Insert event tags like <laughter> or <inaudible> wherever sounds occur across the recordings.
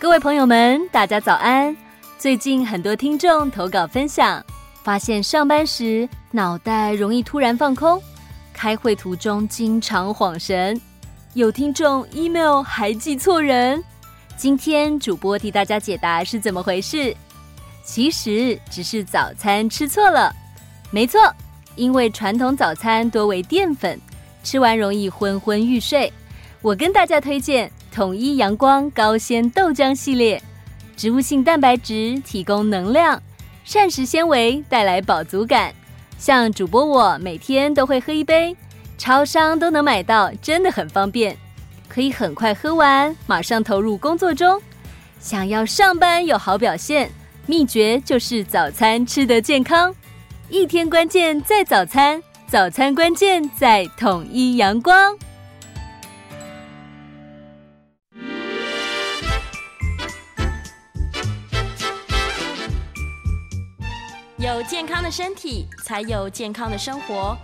各位朋友们，大家早安！最近很多听众投稿分享，发现上班时脑袋容易突然放空，开会途中经常恍神，有听众 email 还记错人。今天主播替大家解答是怎么回事？其实只是早餐吃错了。没错，因为传统早餐多为淀粉，吃完容易昏昏欲睡。我跟大家推荐统一阳光高纤豆浆系列，植物性蛋白质提供能量，膳食纤维带来饱足感。像主播我每天都会喝一杯，超商都能买到，真的很方便，可以很快喝完，马上投入工作中。想要上班有好表现，秘诀就是早餐吃得健康。一天关键在早餐，早餐关键在统一阳光。有健康的身体，才有健康的生活。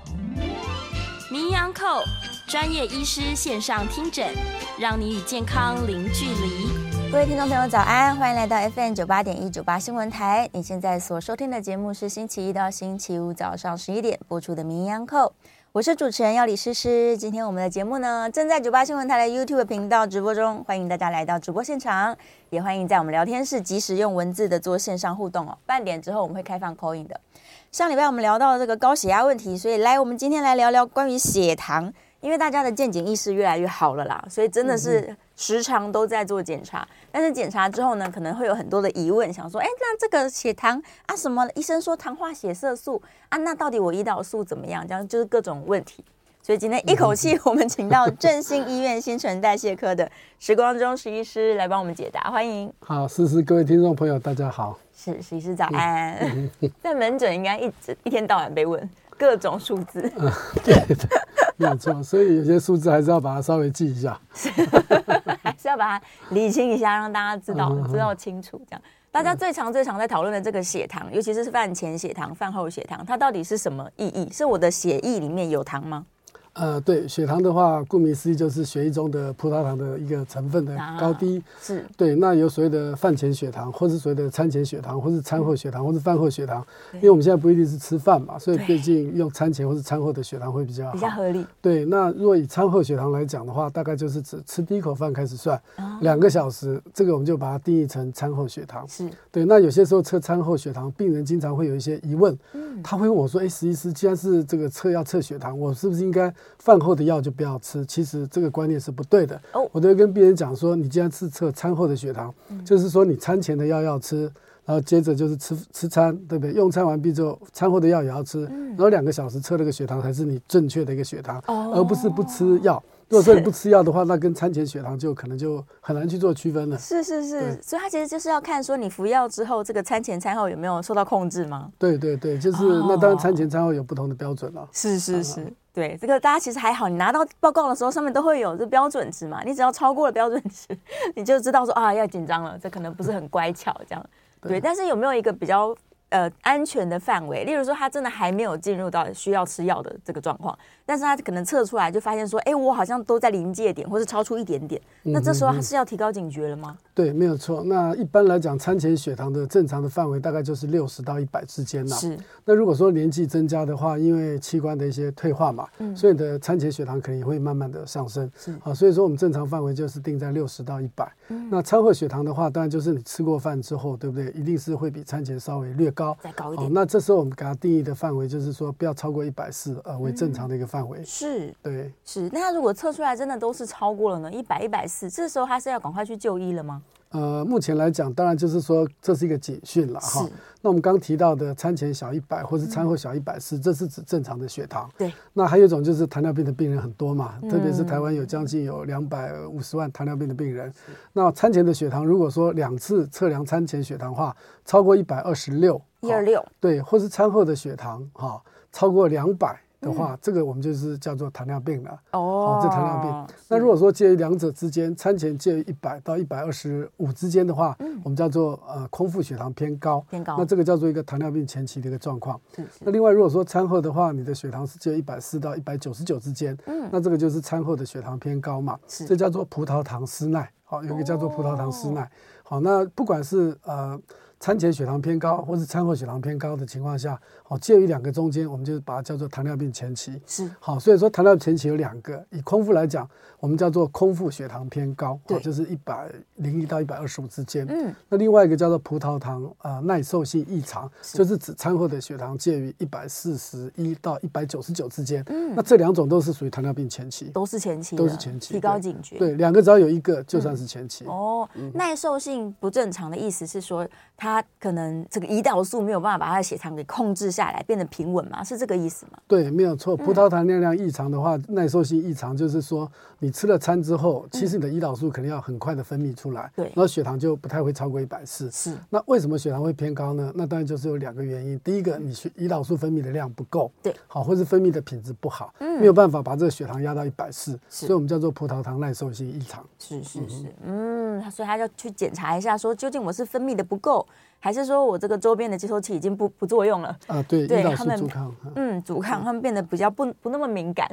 名医昂扣专业医师线上听诊，让你与健康零距离。各位听众朋友，早安，欢迎来到 FM 九八点一九八新闻台。你现在所收听的节目是星期一到星期五早上十一点播出的名医昂扣。我是主持人要李诗诗，今天我们的节目呢正在九八新闻台的 YouTube 频道直播中，欢迎大家来到直播现场，也欢迎在我们聊天室及时用文字的做线上互动哦。半点之后我们会开放口音的。上礼拜我们聊到了这个高血压问题，所以来我们今天来聊聊关于血糖，因为大家的见解意识越来越好了啦，所以真的是时常都在做检查。但是检查之后呢，可能会有很多的疑问，想说，哎，那这个血糖啊，什么医生说糖化血色素啊，那到底我胰岛素怎么样？这样就是各种问题。所以今天一口气，<laughs> <laughs> 我们请到振兴医院新陈代谢科的时光中石医师来帮我们解答，欢迎。好，思思，各位听众朋友，大家好。是，石医师早安。<laughs> 在门诊应该一直一天到晚被问各种数字。<laughs> 嗯，对的，没有错。所以有些数字还是要把它稍微记一下。<laughs> 还是要把它理清一下，让大家知道、嗯、知道清楚。这样，大家最常最常在讨论的这个血糖，尤其是饭前血糖、饭后血糖，它到底是什么意义？是我的血液里面有糖吗？呃，对，血糖的话，顾名思义就是血液中的葡萄糖的一个成分的高低。啊、是。对，那有所谓的饭前血糖，或是所谓的餐前血糖，或是餐后血糖，嗯、或是饭后血糖。因为我们现在不一定是吃饭嘛，所以毕竟用餐前或是餐后的血糖会比较好，比较合理。对，那如果以餐后血糖来讲的话，大概就是指吃第一口饭开始算，两、啊、个小时，这个我们就把它定义成餐后血糖。是。对，那有些时候测餐后血糖，病人经常会有一些疑问，嗯、他会问我说：“哎，石医师，既然是这个测要测血糖，我是不是应该？”饭后的药就不要吃，其实这个观念是不对的。哦，我都会跟病人讲说，你既然是测餐后的血糖，嗯，就是说你餐前的药要吃，然后接着就是吃吃餐，对不对？用餐完毕之后，餐后的药也要吃，嗯，然后两个小时测那个血糖才是你正确的一个血糖，哦，而不是不吃药。如果说你不吃药的话，那跟餐前血糖就可能就很难去做区分了。是是是，所以它其实就是要看说你服药之后，这个餐前餐后有没有受到控制吗？对对对，就是、哦、那当然餐前餐后有不同的标准了。是是是、嗯，对这个大家其实还好，你拿到报告的时候上面都会有这标准值嘛，你只要超过了标准值，<laughs> 你就知道说啊要紧张了，这可能不是很乖巧这样。对，对，但是有没有一个比较？呃，安全的范围，例如说他真的还没有进入到需要吃药的这个状况，但是他可能测出来就发现说，哎，我好像都在临界点，或是超出一点点，那这时候他是要提高警觉了吗？嗯嗯对，没有错。那一般来讲，餐前血糖的正常的范围大概就是六十到一百之间呐。是。那如果说年纪增加的话，因为器官的一些退化嘛，嗯，所以你的餐前血糖可能也会慢慢的上升。是。啊，所以说我们正常范围就是定在六十到一百。嗯。那餐后血糖的话，当然就是你吃过饭之后，对不对？一定是会比餐前稍微略高。再高一点。哦，那这时候我们给它定义的范围就是说，不要超过一百四，呃，为正常的一个范围。嗯。是。对。是。那他如果测出来真的都是超过了呢？一百、一百四，这时候他是要赶快去就医了吗？呃，目前来讲，当然就是说这是一个警讯了哈。那我们刚提到的餐前小一百，或是餐后小一百四，这是指正常的血糖。对。那还有一种就是糖尿病的病人很多嘛，嗯、特别是台湾有将近有两百五十万糖尿病的病人。那餐前的血糖，如果说两次测量餐前血糖的话，超过一百二十六，一二六，对，或是餐后的血糖哈，超过两百。的话，这个我们就是叫做糖尿病了。哦，这糖尿病。那如果说介于两者之间，餐前介于一百到一百二十五之间的话，嗯，我们叫做呃空腹血糖偏高。偏高。那这个叫做一个糖尿病前期的一个状况。是是。那另外如果说餐后的话，你的血糖是介于一百四到一百九十九之间，嗯，那这个就是餐后的血糖偏高嘛。是。这叫做葡萄糖失耐。好，有一个叫做葡萄糖失耐。好，那不管是呃。餐前血糖偏高，或是餐后血糖偏高的情况下，好，介于两个中间，我们就把它叫做糖尿病前期。是好，所以说糖尿病前期有两个，以空腹来讲，我们叫做空腹血糖偏高，对，就是一百零一到一百二十五之间。嗯，那另外一个叫做葡萄糖啊耐受性异常，就是指餐后的血糖介于一百四十一到一百九十九之间。嗯，那这两种都是属于糖尿病前期，都是前期，都是前期，提高警觉。对，两个只要有一个就算是前期。嗯、哦，耐受性不正常的意思是说它。他可能这个胰岛素没有办法把他的血糖给控制下来，变得平稳吗？是这个意思吗？对，没有错。葡萄糖尿量异常的话，嗯、耐受性异常就是说，你吃了餐之后，其实你的胰岛素肯定要很快的分泌出来，对、嗯，然后血糖就不太会超过一百四。是。那为什么血糖会偏高呢？那当然就是有两个原因。第一个，你血胰岛素分泌的量不够，对，好，或是分泌的品质不好，嗯，没有办法把这个血糖压到一百四，所以我们叫做葡萄糖耐受性异常。是是是，嗯，嗯，所以他要去检查一下，说究竟我是分泌的不够。还是说我这个周边的接收器已经不不作用了啊？对，对他们阻抗，嗯，阻抗，他们变得比较不不那么敏感，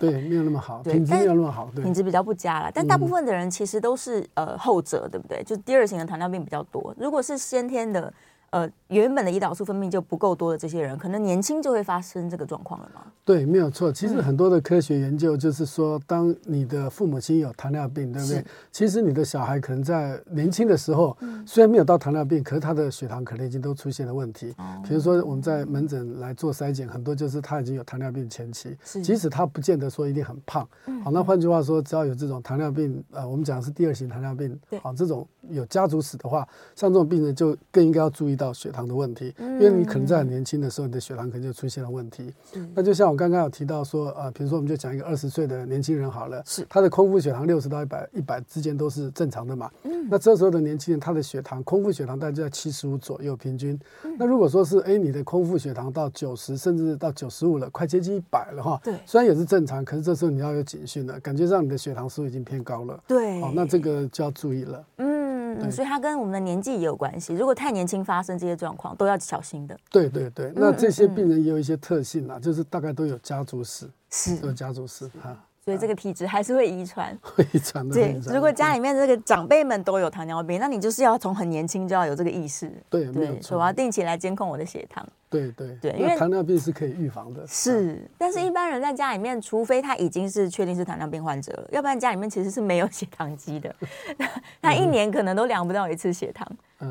对，没有那么好，品质没有那么好，对，品质比较不佳了。但大部分的人其实都是呃后者，对不对？就第二型的糖尿病比较多。如果是先天的。呃，原本的胰岛素分泌就不够多的这些人，可能年轻就会发生这个状况了吗？对，没有错。其实很多的科学研究就是说，当你的父母亲有糖尿病，对不对？其实你的小孩可能在年轻的时候，虽然没有到糖尿病，可是他的血糖可能已经都出现了问题。比如说我们在门诊来做筛检，很多就是他已经有糖尿病前期，即使他不见得说一定很胖。好，那换句话说，只要有这种糖尿病，呃，我们讲的是第二型糖尿病，好，这种有家族史的话，像这种病人就更应该要注意到血糖的问题，因为你可能在很年轻的时候，你的血糖可能就出现了问题。那就像我刚刚有提到说，呃，比如说我们就讲一个二十岁的年轻人好了，是他的空腹血糖六十到一百一百之间都是正常的嘛。嗯那这时候的年轻人，他的血糖空腹血糖大概就在七十五左右平均。那如果说是哎，你的空腹血糖到九十甚至到九十五了，快接近一百了哈。对，虽然也是正常，可是这时候你要有警讯了，感觉上你的血糖是不是已经偏高了？对，哦，那这个就要注意了。嗯。嗯，所以它跟我们的年纪也有关系。如果太年轻发生这些状况，都要小心的。对对对，那这些病人也有一些特性啊，就是大概都有家族史，是都有家族史啊。所以这个体质还是会遗传，会遗传的。对，如果家里面这个长辈们都有糖尿病，那你就是要从很年轻就要有这个意识。对，没有错。所以我要定期来监控我的血糖。对对对，因为糖尿病是可以预防的。是，但是一般人在家里面，除非他已经是确定是糖尿病患者了，要不然家里面其实是没有血糖机的。<laughs> 他一年可能都量不到一次血糖。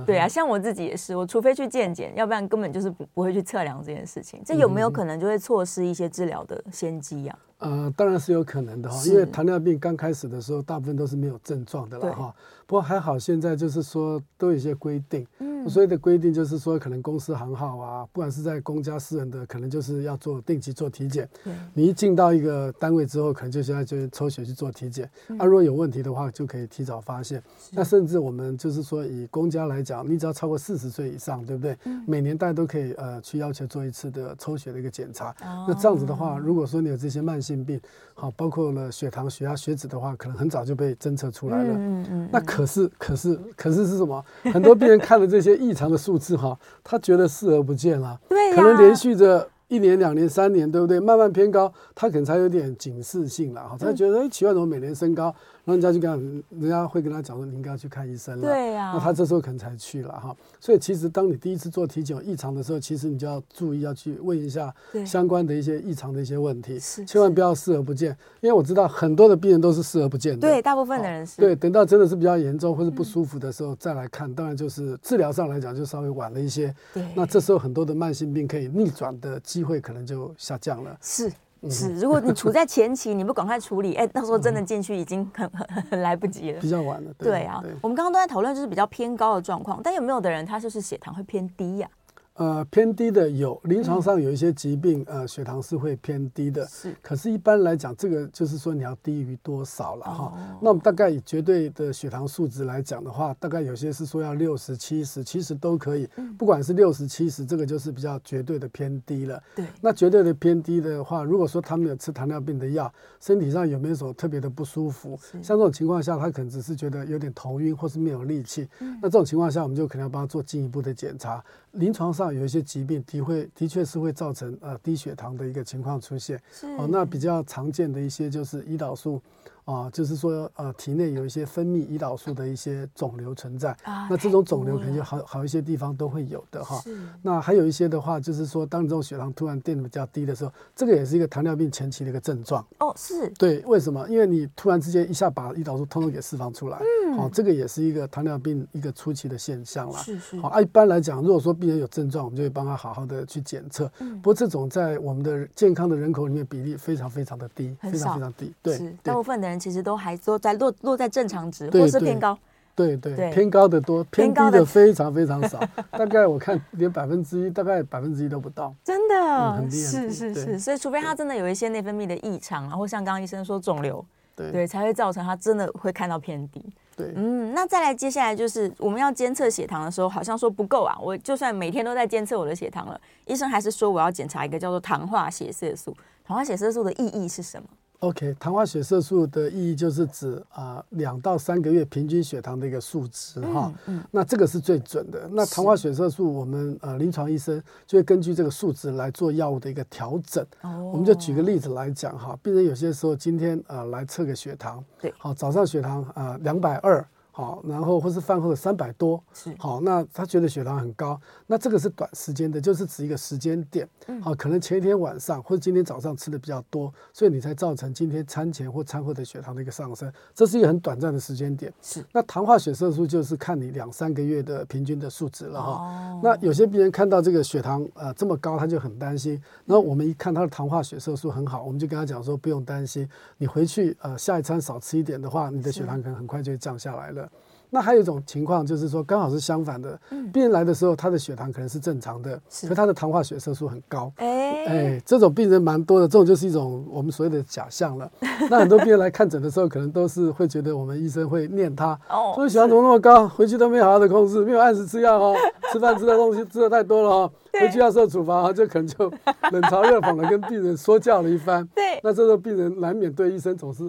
对啊，像我自己也是，我除非去健检，要不然根本就是不不会去测量这件事情。这有没有可能就会错失一些治疗的先机呀？呃，当然是有可能的哈，因为糖尿病刚开始的时候，大部分都是没有症状的了哈。不过还好，现在就是说都有一些规定。嗯，所谓的规定就是说，可能公司行号啊，不管是在公家私人的，可能就是要做定期做体检。你一进到一个单位之后，可能就现在就抽血去做体检。啊，如果有问题的话，就可以提早发现。那甚至我们就是说，以公家来讲，你只要超过四十岁以上，对不对？每年大家都可以呃去要求做一次的抽血的一个检查。那这样子的话，如果说你有这些慢性病，好，包括了血糖、血压、血脂的话，可能很早就被侦测出来了。嗯嗯。那可是，可是，可是是什么？很多病人看了这些异常的数字，哈，他觉得视而不见了。对。可能连续着一年、两年、三年，对不对？慢慢偏高，他可能才有点警示性了。哈，他觉得哎，奇怪，怎么每年升高？然后人家就跟人家会跟他讲说，你应该要去看医生了。对呀。那他这时候可能才去了哈。所以其实当你第一次做体检有异常的时候，其实你就要注意要去问一下相关的一些异常的一些问题，千万不要视而不见。因为我知道很多的病人都是视而不见的。对，大部分的人是。对，等到真的是比较严重或者不舒服的时候再来看，当然就是治疗上来讲就稍微晚了一些。对。那这时候很多的慢性病可以逆转的机会可能就下降了。是。是，如果你处在前期，你不赶快处理，哎，到时候真的进去已经很很很来不及了，比较晚了。对啊，我们刚刚都在讨论就是比较偏高的状况，但有没有的人他就是血糖会偏低呀？呃，偏低的有，临床上有一些疾病，呃，血糖是会偏低的。是，可是一般来讲，这个就是说你要低于多少了哈？那我们大概以绝对的血糖数值来讲的话，大概有些是说要六十、七十，其实都可以。不管是六十、七十，这个就是比较绝对的偏低了。对。那绝对的偏低的话，如果说他们有吃糖尿病的药，身体上有没有什么特别的不舒服？像这种情况下，他可能只是觉得有点头晕，或是没有力气。那这种情况下，我们就可能要帮他做进一步的检查。临床上有一些疾病的会的确是会造成呃低血糖的一个情况出现，哦，那比较常见的一些就是胰岛素啊，就是说呃体内有一些分泌胰岛素的一些肿瘤存在。啊，那这种肿瘤可能就好好一些地方都会有的哈。是。那还有一些的话，就是说当你这种血糖突然变得比较低的时候，这个也是一个糖尿病前期的一个症状。哦，是。对，为什么？因为你突然之间一下把胰岛素通通给释放出来。嗯。好，这个也是一个糖尿病一个初期的现象了。是是。好，啊，一般来讲，如果说病人有症状，我们就会帮他好好的去检测。嗯。不过这种在我们的健康的人口里面比例非常非常的低，非常非常低。对。是。大部分的人其实都还都在落落在正常值，或是偏高。对对，偏高的多，偏低的非常非常少。大概我看连百分之一，大概百分之一都不到。<laughs> 真的，是是是。所以除非他真的有一些内分泌的异常，然后像刚刚医生说肿瘤，对对，才会造成他真的会看到偏低。对，嗯，那再来接下来就是我们要监测血糖的时候，好像说不够啊。我就算每天都在监测我的血糖了，医生还是说我要检查一个叫做糖化血色素。糖化血色素的意义是什么？OK，糖化血色素的意义就是指啊两到三个月平均血糖的一个数值哈。嗯，嗯，那这个是最准的。那糖化血色素，我们呃临床医生就会根据这个数值来做药物的一个调整。哦，我们就举个例子来讲哈，病人有些时候今天呃来测个血糖，对，好早上血糖啊两百二。呃好，然后或是饭后的三百多，是。好，那他觉得血糖很高，那这个是短时间的，就是指一个时间点，嗯，好，可能前一天晚上或者今天早上吃的比较多，所以你才造成今天餐前或餐后的血糖的一个上升，这是一个很短暂的时间点。是，那糖化血色素就是看你两三个月的平均的数值了哈。哦，那有些病人看到这个血糖呃这么高，他就很担心，然后我们一看他的糖化血色素很好，我们就跟他讲说不用担心，你回去呃下一餐少吃一点的话，你的血糖可能很快就会降下来了。那还有一种情况就是说，刚好是相反的，病人来的时候，他的血糖可能是正常的，可他的糖化血色素很高。哎，哎，这种病人蛮多的，这种就是一种我们所谓的假象了。<laughs> 那很多病人来看诊的时候，可能都是会觉得我们医生会念他，说血糖怎么那么高，回去都没好好的控制，没有按时吃药哦，<laughs> 吃饭吃的东西吃的太多了哦，回去要受处罚，就可能就冷嘲热讽的跟病人说教了一番。对，那这时候病人难免对医生总是。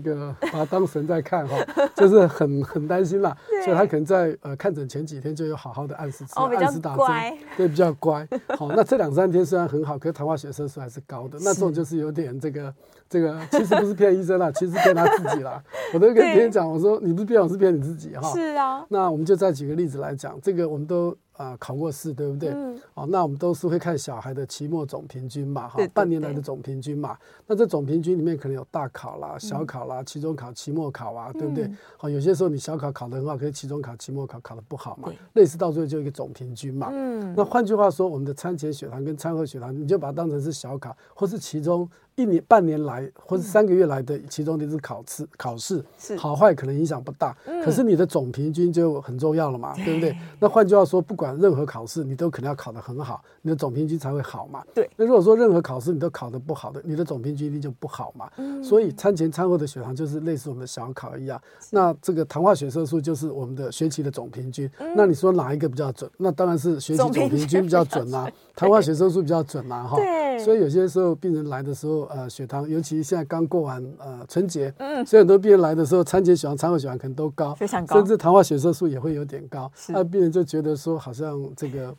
这个把他当神在看哈，<laughs> 就是很很担心啦，所以他可能在呃看诊前几天就有好好的按时吃，哦、按时打针，对，比较乖。好，那这两三天虽然很好，可是糖化血色素还是高的，<laughs> 那这种就是有点这个这个，其实不是骗医生啦，<laughs> 其实骗他自己啦。我都跟别人讲，我说你不是骗我，是骗你自己哈。是啊。那我们就再举个例子来讲，这个我们都。啊、呃，考过试对不对？嗯。哦，那我们都是会看小孩的期末总平均嘛，哈，半年来的总平均嘛。那这总平均里面可能有大考啦、小考啦、嗯、期中考、期末考啊，对不对？好、嗯，有些时候你小考考得很好，可是期中考、期末考考得不好嘛，类似到最后就一个总平均嘛。嗯。那换句话说，我们的餐前血糖跟餐后血糖，你就把它当成是小考或是期中。一年半年来，或者三个月来的其中的一次考试，考试好坏可能影响不大，可是你的总平均就很重要了嘛，对不对？那换句话说，不管任何考试，你都可能要考得很好，你的总平均才会好嘛。对。那如果说任何考试你都考得不好的，你的总平均一定就不好嘛。所以餐前餐后的血糖就是类似我们的小考一样。那这个糖化血色素就是我们的学期的总平均。那你说哪一个比较准？那当然是学期总平均比较准啦，糖化血色素比较准啦，哈。所以有些时候病人来的时候，呃，血糖，尤其现在刚过完呃春节，嗯，所以很多病人来的时候，餐前血糖、餐后血糖可能都高，非常高，甚至糖化血色素也会有点高，那病人就觉得说好像这个。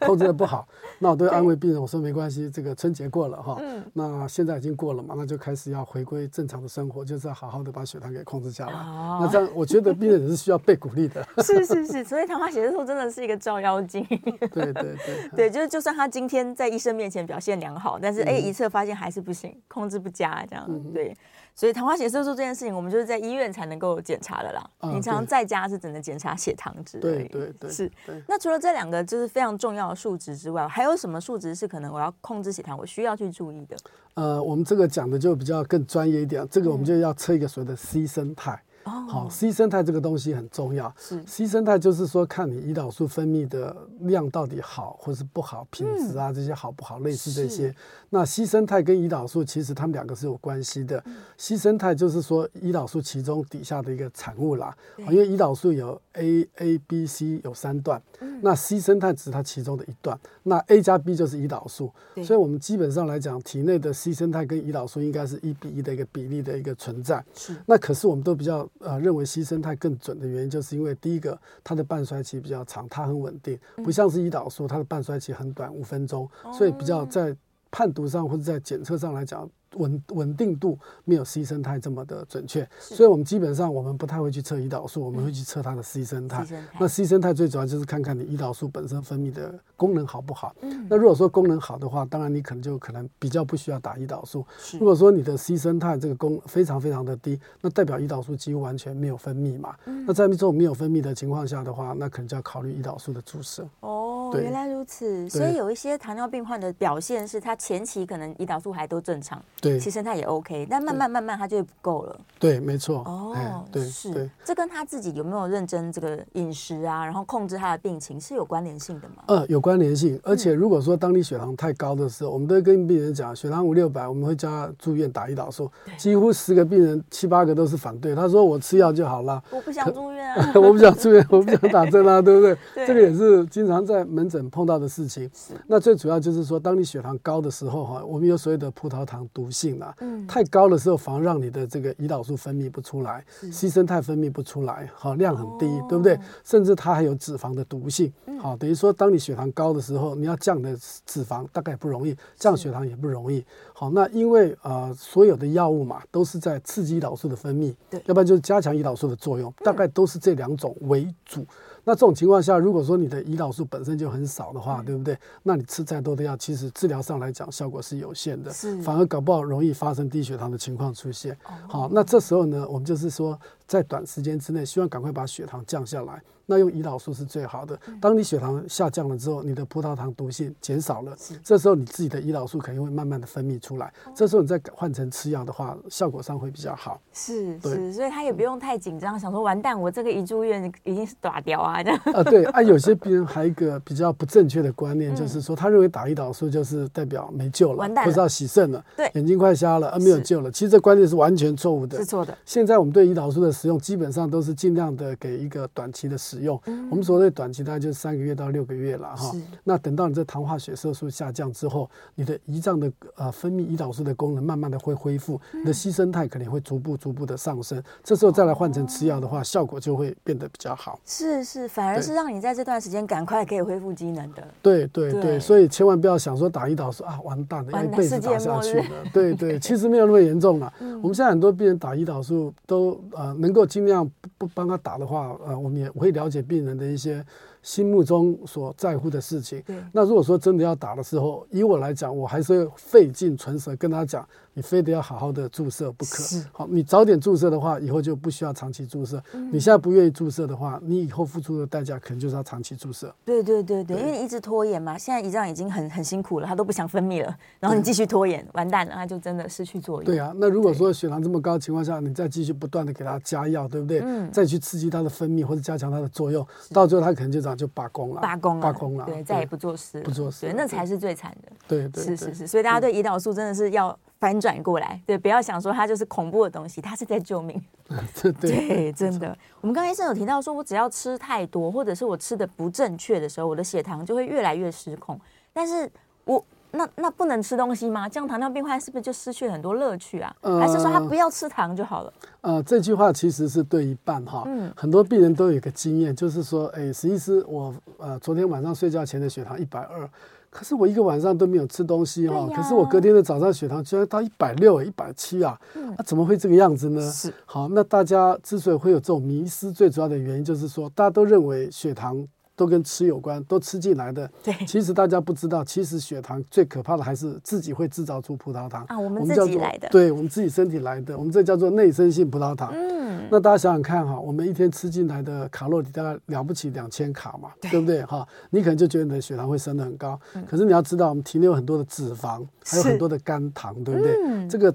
控制的不好，那我都会安慰病人，我说没关系，这个春节过了哈，嗯，那现在已经过了嘛，那就开始要回归正常的生活，就是要好好的把血糖给控制下来。哦，那这样我觉得病人也是需要被鼓励的。是是是，所以糖化血色素真的是一个照妖镜。<laughs> 对对对，对，就是就算他今天在医生面前表现良好，但是哎，一测发现还是不行，控制不佳这样，嗯，对。所以糖化血色素这件事情，我们就是在医院才能够检查的啦。平常在家是只能检查血糖值。对对对。是。那除了这两个就是非常重要的数值之外，还有什么数值是可能我要控制血糖，我需要去注意的？呃，我们这个讲的就比较更专业一点，这个我们就要测一个所谓的 C 生态。好，C 生态这个东西很重要。是，C 生态就是说，看你胰岛素分泌的量到底好或是不好，品质啊这些好不好，类似这些。那 C 生态跟胰岛素其实它们两个是有关系的。C 生态就是说胰岛素其中底下的一个产物啦。因为胰岛素有 A、A、B、C 有三段，那 C 生态只是它其中的一段。那 A 加 B 就是胰岛素，所以我们基本上来讲，体内的 C 生态跟胰岛素应该是一比一的一个比例的一个存在。是。那可是我们都比较。呃，认为 C 生态更准的原因，就是因为第一个，它的半衰期比较长，它很稳定，不像是胰岛素，它的半衰期很短，五分钟，所以比较在判读上或者在检测上来讲。稳稳定度没有 C 生态这么的准确，所以我们基本上我们不太会去测胰岛素，我们会去测它的 C 生态。那 C 生态最主要就是看看你胰岛素本身分泌的功能好不好。那如果说功能好的话，当然你可能就可能比较不需要打胰岛素。如果说你的 C 生态这个功非常非常的低，那代表胰岛素几乎完全没有分泌嘛。那在这种没有分泌的情况下的话，那可能就要考虑胰岛素的注射。哦，原来如此。所以有一些糖尿病患的表现是他前期可能胰岛素还都正常。对，其实他也 OK，但慢慢慢慢他就不够了。对，没错。哦，对，是。这跟他自己有没有认真这个饮食啊，然后控制他的病情是有关联性的吗？呃，有关联性。而且如果说当你血糖太高的时候，我们都会跟病人讲，血糖五六百，我们会叫他住院打胰岛素。几乎十个病人七八个都是反对，他说我吃药就好了。我不想住院啊，<laughs> 我不想住院，我不想打针啊，对不 <laughs> 对？这个也是经常在门诊碰到的事情。那最主要就是说，当你血糖高的时候哈，我们有所谓的葡萄糖毒性啊。嗯，太高的时候反而让你的这个胰岛素分泌不出来，C 生态分泌不出来，好，量很低，对不对？甚至它还有脂肪的毒性，好，等于说当你血糖高的时候，你要降的脂肪大概也不容易，降血糖也不容易。好，那因为呃所有的药物嘛，都是在刺激胰岛素的分泌，对，要不然就是加强胰岛素的作用，大概都是这两种为主。那这种情况下，如果说你的胰岛素本身就很少的话，对不对？那你吃再多的药，其实治疗上来讲效果是有限的，是反而搞不好容易发生低血糖的情况出现。好，那这时候呢，我们就是说，在短时间之内，希望赶快把血糖降下来。那用胰岛素是最好的。当你血糖下降了之后，你的葡萄糖毒性减少了，这时候你自己的胰岛素肯定会慢慢的分泌出来。这时候你再换成吃药的话，效果上会比较好。是是，所以他也不用太紧张，想说完蛋，我这个一住院已经是打掉啊这样。啊对啊，有些病人还有一个比较不正确的观念，就是说他认为打胰岛素就是代表没救了，完蛋了，不知道洗肾了，对，眼睛快瞎了，啊没有救了。其实这观念是完全错误的，是错的。现在我们对胰岛素的使用基本上都是尽量的给一个短期的使用。我们所谓短期大概就是三个月到六个月了哈。那等到你这糖化血色素下降之后，你的胰脏的呃分泌胰岛素的功能慢慢的会恢复，你的 C 生态肯定会逐步逐步的上升。这时候再来换成吃药的话，效果就会变得比较好。是是，反而是让你在这段时间赶快可以恢复机能的。对对对，所以千万不要想说打胰岛素啊，完蛋了，要一辈子打下去了。对对，其实没有那么严重了。<laughs> 我们现在很多病人打胰岛素都呃能够尽量不不帮他打的话，呃，我们也会了解病人的一些心目中所在乎的事情。那如果说真的要打的时候，以我来讲，我还是会费尽唇舌跟他讲。你非得要好好的注射不可。好，你早点注射的话，以后就不需要长期注射。你现在不愿意注射的话，你以后付出的代价可能就是要长期注射。对对对对，因为你一直拖延嘛，现在胰脏已经很很辛苦了，他都不想分泌了，然后你继续拖延，完蛋了，他就真的失去作用。对啊，那如果说血糖这么高的情况下，你再继续不断的给他加药，对不对？嗯再去刺激它的分泌或者加强它的作用，到最后它可能就这样就罢工了。罢工了，罢工了，对，再也不做事，不做事，对，那才是最惨的。对对，是是是，所以大家对胰岛素真的是要。反转过来，对，不要想说它就是恐怖的东西，它是在救命。<laughs> 对，对，真的。我们刚才医生有提到说，我只要吃太多，或者是我吃的不正确的时候，我的血糖就会越来越失控。但是我那那不能吃东西吗？这样糖尿病患是不是就失去了很多乐趣啊？还是说他不要吃糖就好了？呃，这句话其实是对一半哈。嗯。很多病人都有一个经验，就是说，哎，实际是我呃昨天晚上睡觉前的血糖一百二。可是我一个晚上都没有吃东西哈，可是我隔天的早上血糖居然到一百六、一百七啊，那怎么会这个样子呢？是好，那大家之所以会有这种迷失，最主要的原因就是说，大家都认为血糖。都跟吃有关，都吃进来的。对，其实大家不知道，其实血糖最可怕的还是自己会制造出葡萄糖啊，我们自己来的。对，我们自己身体来的，我们这叫做内生性葡萄糖。嗯，那大家想想看哈，我们一天吃进来的卡路里大概了不起两千卡嘛，对，对不对哈？你可能就觉得你的血糖会升得很高，嗯，可是你要知道，我们体内有很多的脂肪，还有很多的肝糖，对不对？嗯，这个。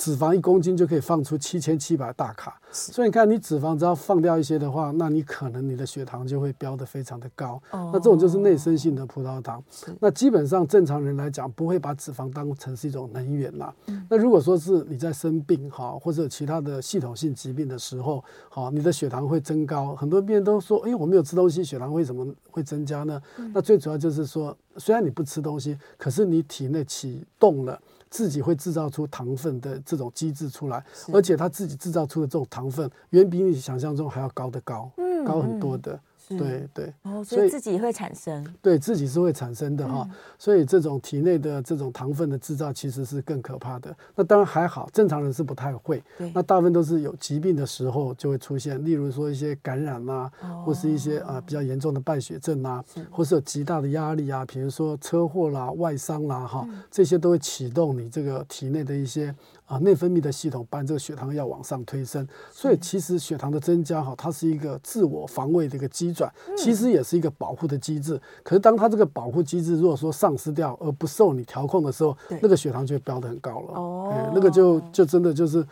脂肪一公斤就可以放出七千七百大卡，所以你看，你脂肪只要放掉一些的话，那你可能你的血糖就会飙得非常的高。那这种就是内生性的葡萄糖。那基本上正常人来讲，不会把脂肪当成是一种能源啦。那如果说是你在生病哈，或者其他的系统性疾病的时候，好，你的血糖会增高。很多病人都说，哎，我没有吃东西，血糖为什么会增加呢？那最主要就是说，虽然你不吃东西，可是你体内启动了。自己会制造出糖分的这种机制出来，而且他自己制造出的这种糖分远比你想象中还要高的高，高很多的。对对。哦，所以自己会产生。对自己是会产生的哈，所以这种体内的这种糖分的制造其实是更可怕的。那当然还好，正常人是不太会。那大部分都是有疾病的时候就会出现，例如说一些感染啊，或是一些啊比较严重的败血症啊，或是有极大的压力啊，比如说车祸啦、外伤啦哈，这些都会启动你这个体内的一些。啊，内分泌的系统把这个血糖要往上推升，所以其实血糖的增加哈，它是一个自我防卫的一个机转，其实也是一个保护的机制。可是当它这个保护机制如果说丧失掉而不受你调控的时候，那个血糖就会飙得很高了。哦，那个就就真的就是。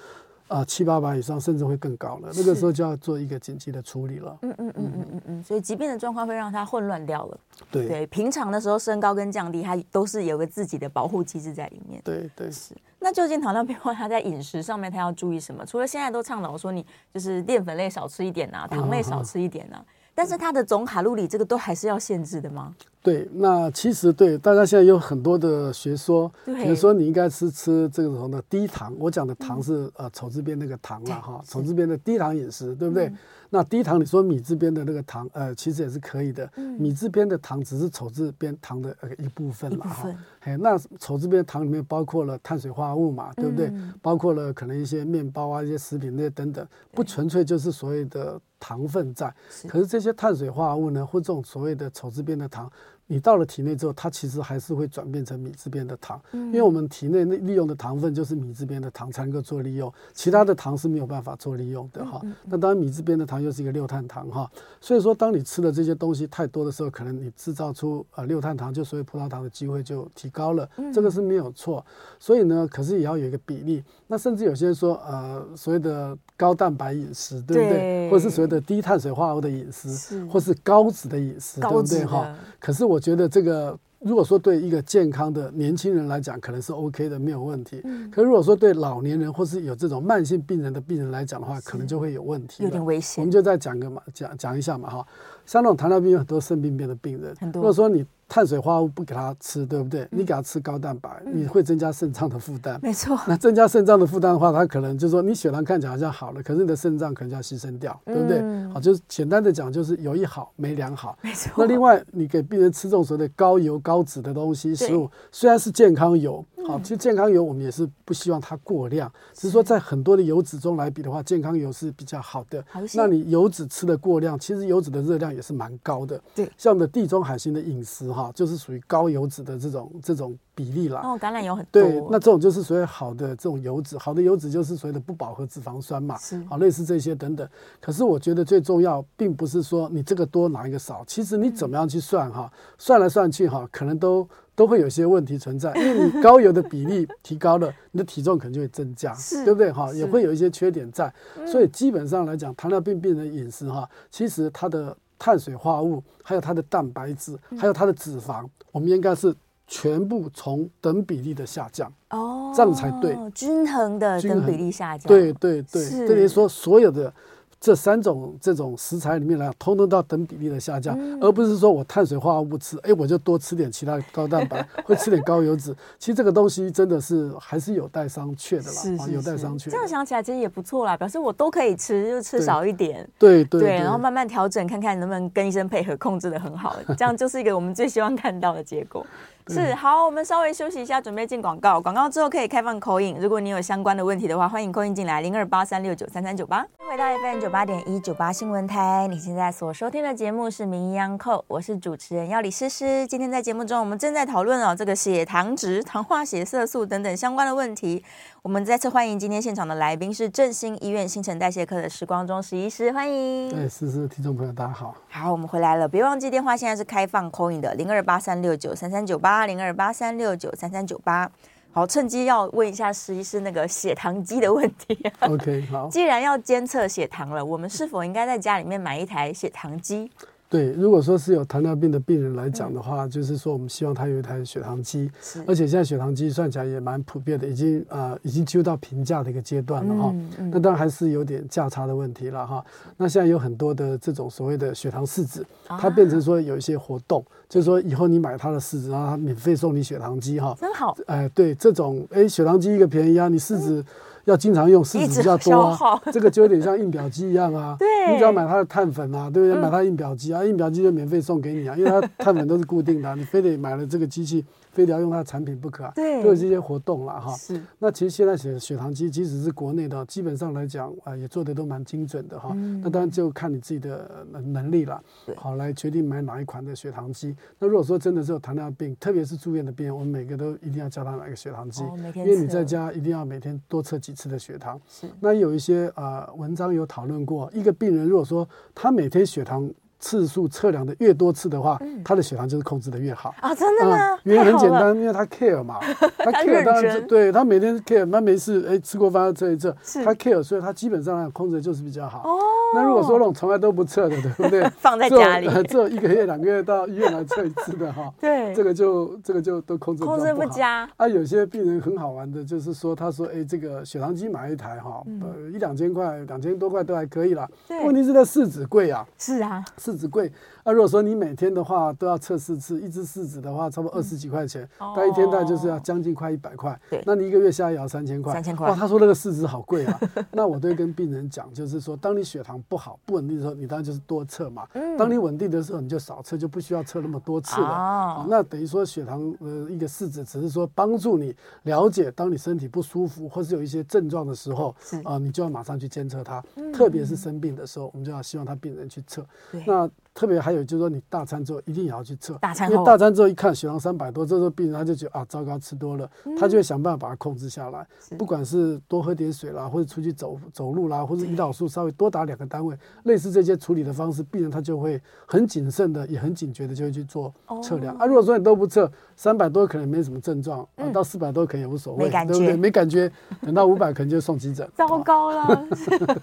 啊，七八百以上，甚至会更高了。那个时候就要做一个紧急的处理了。嗯嗯嗯嗯嗯嗯。所以疾病的状况会让它混乱掉了。对对，平常的时候升高跟降低，它都是有个自己的保护机制在里面。对对是。那究竟糖尿病患他在饮食上面，他要注意什么？除了现在都倡导说你就是淀粉类少吃一点啊，糖类少吃一点啊，但是它的总卡路里这个都还是要限制的吗？对，那其实对大家现在有很多的学说，比如说你应该吃吃这种的低糖，我讲的糖是、嗯、呃丑字边那个糖了哈，丑字边的低糖饮食，对不对？嗯、那低糖你说米字边的那个糖，呃，其实也是可以的。嗯、米字边的糖只是丑字边糖的呃一部分了哈。哎，那丑字边糖里面包括了碳水化合物嘛，对不对？嗯、包括了可能一些面包啊、一些食品那些等等，不纯粹就是所谓的糖分在。可是这些碳水化合物呢，或这种所谓的丑字边的糖。你到了体内之后，它其实还是会转变成米字边的糖，因为我们体内利用的糖分就是米字边的糖才能够做利用，其他的糖是没有办法做利用的哈。那当然米字边的糖又是一个六碳糖哈，所以说当你吃的这些东西太多的时候，可能你制造出呃六碳糖，就所谓葡萄糖的机会就提高了，这个是没有错。所以呢，可是也要有一个比例。那甚至有些人说呃所谓的高蛋白饮食，对不对？或者是所谓的低碳水化合物的饮食，或是高脂的饮食，对不对哈？可是我。我觉得这个，如果说对一个健康的年轻人来讲，可能是 OK 的，没有问题。嗯。可如果说对老年人或是有这种慢性病人的病人来讲的话，可能就会有问题，有点危险。我们就再讲个嘛，讲讲一下嘛，哈。像那种糖尿病有很多肾病变的病人，很多。如果说你碳水化合物不给他吃，对不对？你给他吃高蛋白，你会增加肾脏的负担。没错。那增加肾脏的负担的话，他可能就是说你血糖看起来好像好了，可是你的肾脏可能就要牺牲掉，对不对？好，就是简单的讲，就是有一好没两好。没错。那另外，你给病人吃这种所谓的高油高脂的东西食物，虽然是健康油，好，其实健康油我们也是不希望它过量，只是说在很多的油脂中来比的话，健康油是比较好的。那你油脂吃的过量，其实油脂的热量也是蛮高的。对。像我们的地中海型的饮食哈，就是属于高油脂的这种这种比例啦。哦，橄榄油很多。对，那这种就是所谓好的这种油脂，好的油脂就是所谓的不饱和脂肪酸嘛。是。好，类似这些等等。可是我觉得最重要，并不是说你这个多哪一个少，其实你怎么样去算哈，算来算去哈，可能都都会有些问题存在，因为你高油的比例提高了，你的体重可能就会增加，对不对哈？也会有一些缺点在。所以基本上来讲，糖尿病病人饮食哈，其实它的。碳水化合物，还有它的蛋白质，还有它的脂肪，嗯、我们应该是全部从等比例的下降。哦，这样才对，均衡的等比例下降，对对对，等于说所有的。这三种这种食材里面来，通通到等比例的下降，嗯、而不是说我碳水化合物不吃，哎，我就多吃点其他高蛋白，<laughs> 会吃点高油脂。其实这个东西真的是还是有待商榷的啦，是是是有待商榷。这样想起来其实也不错啦，表示我都可以吃，就吃少一点，对对对，对，然后慢慢调整，看看能不能跟医生配合控制的很好，这样就是一个我们最希望看到的结果。是好，我们稍微休息一下，准备进广告。广告之后可以开放口音如果你有相关的问题的话，欢迎口音进来零二八三六九三三九八。回到 FM 九八点一九八新闻台，你现在所收听的节目是《名医央叩》，我是主持人要李诗诗。今天在节目中，我们正在讨论哦，这个血糖值、糖化血色素等等相关的问题。我们再次欢迎今天现场的来宾是振兴医院新陈代谢科的时光中时医师，欢迎。对，诗诗，听众朋友大家好。好，我们回来了，别忘记电话现在是开放 call in 的零二八三六九三三九八零二八三六九三三九八。好，趁机要问一下时医师那个血糖机的问题。OK，好。既然要监测血糖了，我们是否应该在家里面买一台血糖机？对，如果说是有糖尿病的病人来讲的话，嗯、就是说我们希望他有一台血糖机，而且现在血糖机算起来也蛮普遍的，已经啊、呃、已经进入到平价的一个阶段了哈。嗯嗯、那当然还是有点价差的问题了哈。那现在有很多的这种所谓的血糖试纸，它变成说有一些活动，啊、就是说以后你买它的试纸，然后它免费送你血糖机哈。真好。哎、呃，对，这种哎血糖机一个便宜啊，你试纸。要经常用，试纸比较多啊。<laughs> 这个就有点像印表机一样啊。对，你只要买它的碳粉啊，对不对？买它印表机啊，印表机就免费送给你啊，因为它碳粉都是固定的，你非得买了这个机器。非得要用它的产品不可啊，对，都有这些活动了哈。是，那其实现在血血糖机，即使是国内的，基本上来讲啊，也做的都蛮精准的哈。嗯、那当然就看你自己的能能力了，对好来决定买哪一款的血糖机。那如果说真的是有糖尿病，特别是住院的病人，我们每个都一定要教他买个血糖机，哦、因为你在家一定要每天多测几次的血糖。是，那有一些啊、呃、文章有讨论过，一个病人如果说他每天血糖次数测量的越多次的话，嗯、他的血糖就是控制的越好啊！真的吗？因很简单，因为他 care 嘛，<laughs> 他 care 当然对他每天 care，他没事哎吃过饭测一测，他 care，所以他基本上控制的就是比较好。哦，那如果说那种从来都不测的，对不对？<laughs> 放在家里，<laughs> 只有一个月、两个月到医院来测一次的哈。对，这个就这个就都控制控制不佳。啊，有些病人很好玩的，就是说他说哎，这个血糖机买一台哈，呃一两千块、两千多块都还可以啦。对，问题是那试纸贵啊。是啊，四子贵那如果说你每天的话都要测四次，一支试纸的话，差不多二十几块钱，那一天大概就是要将近快一百块。对，那你一个月下来也要三千块。三千块。哇，他说那个试纸好贵啊。那我都会跟病人讲，就是说，当你血糖不好、不稳定的时候，你当然就是多测嘛。嗯。当你稳定的时候，你就少测，就不需要测那么多次了。哦。那等于说血糖呃一个试纸，只是说帮助你了解，当你身体不舒服或是有一些症状的时候，啊，你就要马上去监测它。特别是生病的时候，我们就要希望他病人去测。对。那。特别还有就是说，你大餐之后一定也要去测，因为大餐之后一看血糖三百多，这时候病人他就觉得啊，糟糕，吃多了，他就会想办法把它控制下来，不管是多喝点水啦，或者出去走走路啦，或者胰岛素稍微多打两个单位，类似这些处理的方式，病人他就会很谨慎的，也很警觉的就会去做测量。啊。如果说你都不测，三百多可能没什么症状，到四百多可能也无所谓，对不对？没感觉，等到五百可能就送急诊，<laughs> 糟糕了。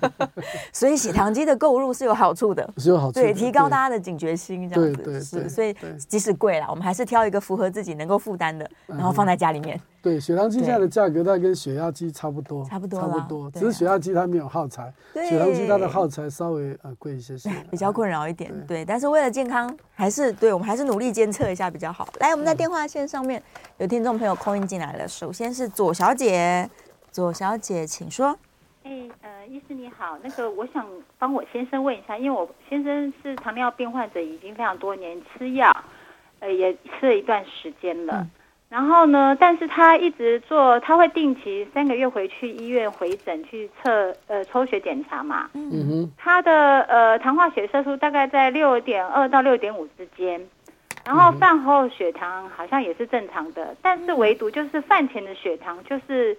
<laughs> 所以血糖机的购入是有好处的，是有好处，对，提高大家的警觉心这样子是，所以即使贵了，我们还是挑一个符合自己能够负担的，然后放在家里面。对，血糖机现在的价格大概跟血压机差不多，差不多，差不多。只是血压机它没有耗材，血糖机它的耗材稍微呃贵一些些，<laughs> 比较困扰一点。对，但是为了健康，还是对我们还是努力监测一下比较好。来，我们在电话线上面有听众朋友 call in 进来了，首先是左小姐，左小姐请说。哎，呃，医师你好，那个我想帮我先生问一下，因为我先生是糖尿病患者，已经非常多年吃药，呃，也吃了一段时间了。嗯、然后呢，但是他一直做，他会定期三个月回去医院回诊去测，呃，抽血检查嘛。嗯哼。他的呃糖化血色素大概在六点二到六点五之间，然后饭后血糖好像也是正常的，但是唯独就是饭前的血糖就是。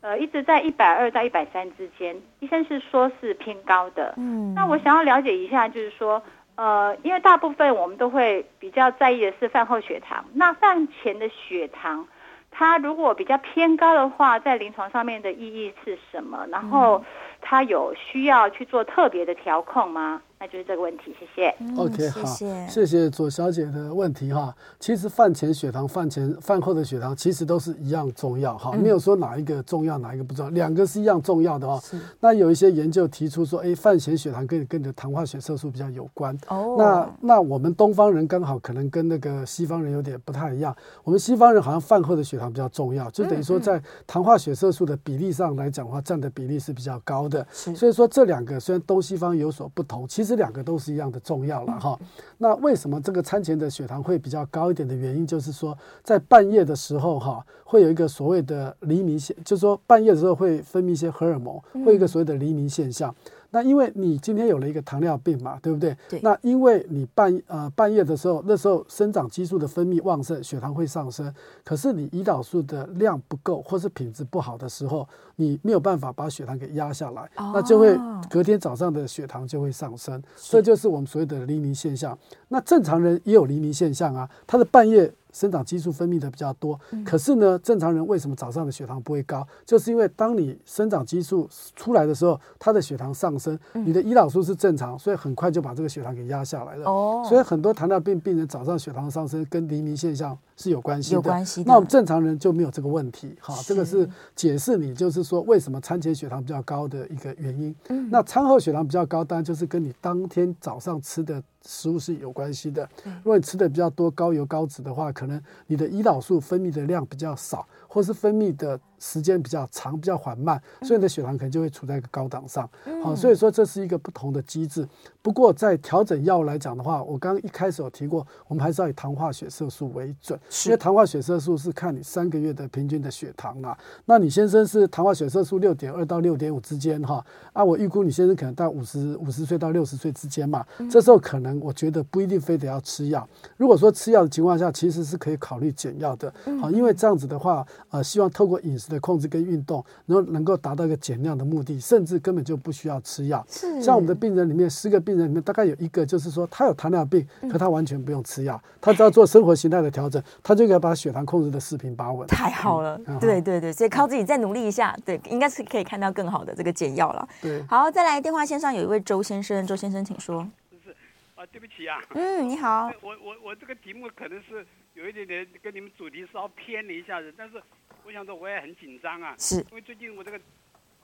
呃，一直在一百二到一百三之间，医生是说是偏高的。嗯，那我想要了解一下，就是说，呃，因为大部分我们都会比较在意的是饭后血糖，那饭前的血糖，它如果比较偏高的话，在临床上面的意义是什么？然后它有需要去做特别的调控吗？那就是这个问题，谢谢。OK，好，谢谢左小姐的问题哈。其实饭前血糖、饭前饭后的血糖其实都是一样重要哈，没有说哪一个重要，哪一个不重要，两个是一样重要的哦。那有一些研究提出说，哎，饭前血糖跟跟你的糖化血色素比较有关。哦。那那我们东方人刚好可能跟那个西方人有点不太一样。我们西方人好像饭后的血糖比较重要，就等于说在糖化血色素的比例上来讲的话，占的比例是比较高的。所以说这两个虽然东西方有所不同，其实。两个都是一样的重要了哈。那为什么这个餐前的血糖会比较高一点的原因，就是说在半夜的时候哈，会有一个所谓的黎明现，就是说半夜的时候会分泌一些荷尔蒙，会有一个所谓的黎明现象。那因为你今天有了一个糖尿病嘛，对不对？对。那因为你半呃半夜的时候，那时候生长激素的分泌旺盛，血糖会上升。可是你胰岛素的量不够，或是品质不好的时候，你没有办法把血糖给压下来，哦、那就会隔天早上的血糖就会上升。这就是我们所谓的黎明现象。那正常人也有黎明现象啊，他的半夜。生长激素分泌的比较多，可是呢，正常人为什么早上的血糖不会高？就是因为当你生长激素出来的时候，他的血糖上升，你的胰岛素是正常，所以很快就把这个血糖给压下来了。哦，所以很多糖尿病病人早上血糖上升跟黎明现象是有关系的。有关系。那我们正常人就没有这个问题。好，这个是解释你就是说为什么餐前血糖比较高的一个原因。嗯。那餐后血糖比较高，当然就是跟你当天早上吃的。食物是有关系的。如果你吃的比较多高油高脂的话，可能你的胰岛素分泌的量比较少，或是分泌的时间比较长，比较缓慢，所以你的血糖可能就会处在一个高档上。好，所以说这是一个不同的机制。不过在调整药物来讲的话，我刚刚一开始有提过，我们还是要以糖化血色素为准，因为糖化血色素是看你三个月的平均的血糖啊。那你先生是糖化血色素六点二到六点五之间哈，啊，我预估你先生可能到五十五十岁到六十岁之间嘛，这时候可能我觉得不一定非得要吃药。如果说吃药的情况下，其实是可以考虑减药的，好，因为这样子的话，呃，希望透过饮食的控制跟运动，然后能够达到一个减量的目的，甚至根本就不需要吃药。是像我们的病人里面，十个病人里面大概有一个，就是说他有糖尿病，可他完全不用吃药，他只要做生活形态的调整，他就可以把血糖控制的四平八稳。太好了，<laughs> 对对对，所以靠自己再努力一下，对，应该是可以看到更好的这个减药了。对，好，再来电话线上有一位周先生，周先生请说。是啊，对不起啊。嗯，你好。我我我这个题目可能是有一点点跟你们主题稍微偏了一下子，但是我想说我也很紧张啊，是，因为最近我这个